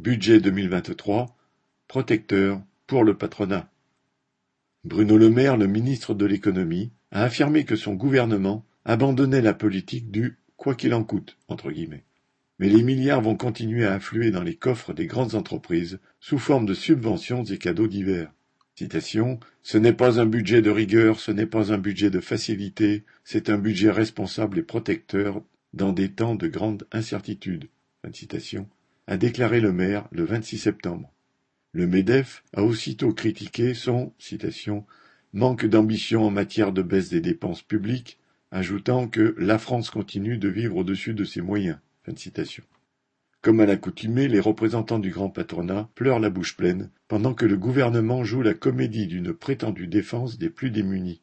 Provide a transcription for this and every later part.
Budget 2023 protecteur pour le patronat. Bruno Le Maire, le ministre de l'économie, a affirmé que son gouvernement abandonnait la politique du quoi qu'il en coûte entre guillemets. Mais les milliards vont continuer à affluer dans les coffres des grandes entreprises sous forme de subventions et cadeaux divers. Citation Ce n'est pas un budget de rigueur, ce n'est pas un budget de facilité, c'est un budget responsable et protecteur dans des temps de grande incertitude. A déclaré le maire le 26 septembre. Le MEDEF a aussitôt critiqué son manque d'ambition en matière de baisse des dépenses publiques, ajoutant que la France continue de vivre au-dessus de ses moyens. Comme à l'accoutumée, les représentants du grand patronat pleurent la bouche pleine, pendant que le gouvernement joue la comédie d'une prétendue défense des plus démunis.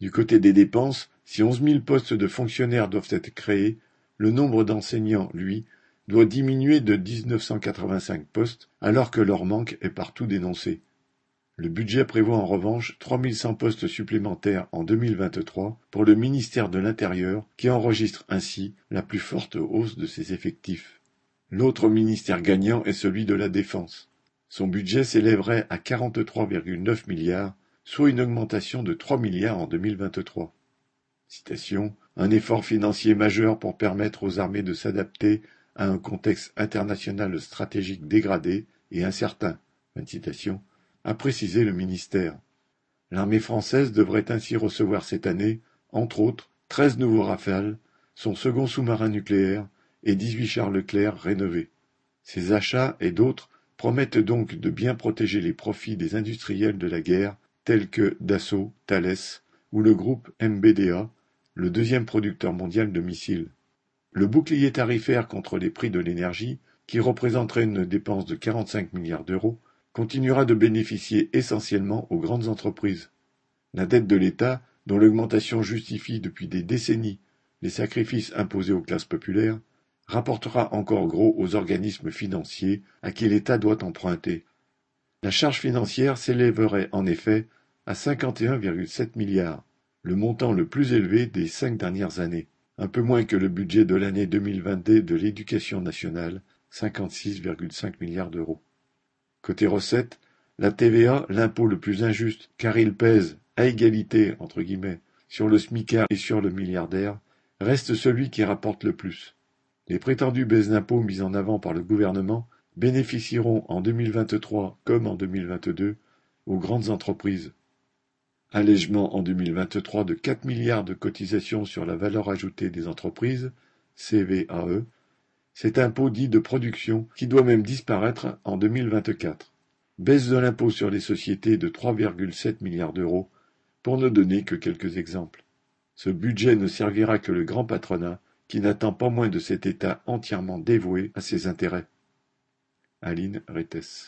Du côté des dépenses, si onze mille postes de fonctionnaires doivent être créés, le nombre d'enseignants, lui, doit diminuer de 1985 postes alors que leur manque est partout dénoncé. Le budget prévoit en revanche 3100 postes supplémentaires en 2023 pour le ministère de l'Intérieur qui enregistre ainsi la plus forte hausse de ses effectifs. L'autre ministère gagnant est celui de la Défense. Son budget s'élèverait à 43,9 milliards, soit une augmentation de 3 milliards en 2023. Citation Un effort financier majeur pour permettre aux armées de s'adapter à un contexte international stratégique dégradé et incertain, a précisé le ministère. L'armée française devrait ainsi recevoir cette année, entre autres, treize nouveaux Rafales, son second sous-marin nucléaire et dix-huit chars Leclerc rénovés. Ces achats et d'autres promettent donc de bien protéger les profits des industriels de la guerre tels que Dassault, Thales ou le groupe MBDA, le deuxième producteur mondial de missiles. Le bouclier tarifaire contre les prix de l'énergie, qui représenterait une dépense de 45 milliards d'euros, continuera de bénéficier essentiellement aux grandes entreprises. La dette de l'État, dont l'augmentation justifie depuis des décennies les sacrifices imposés aux classes populaires, rapportera encore gros aux organismes financiers à qui l'État doit emprunter. La charge financière s'élèverait en effet à 51,7 milliards, le montant le plus élevé des cinq dernières années un peu moins que le budget de l'année 2022 de l'éducation nationale, 56,5 milliards d'euros. Côté recettes, la TVA, l'impôt le plus injuste car il pèse à égalité entre guillemets sur le smicard et sur le milliardaire, reste celui qui rapporte le plus. Les prétendues baisses d'impôts mises en avant par le gouvernement bénéficieront en 2023 comme en 2022 aux grandes entreprises allègement en 2023 de 4 milliards de cotisations sur la valeur ajoutée des entreprises, CVAE, cet impôt dit de production qui doit même disparaître en 2024. Baisse de l'impôt sur les sociétés de 3,7 milliards d'euros, pour ne donner que quelques exemples. Ce budget ne servira que le grand patronat, qui n'attend pas moins de cet État entièrement dévoué à ses intérêts. Aline Rettes.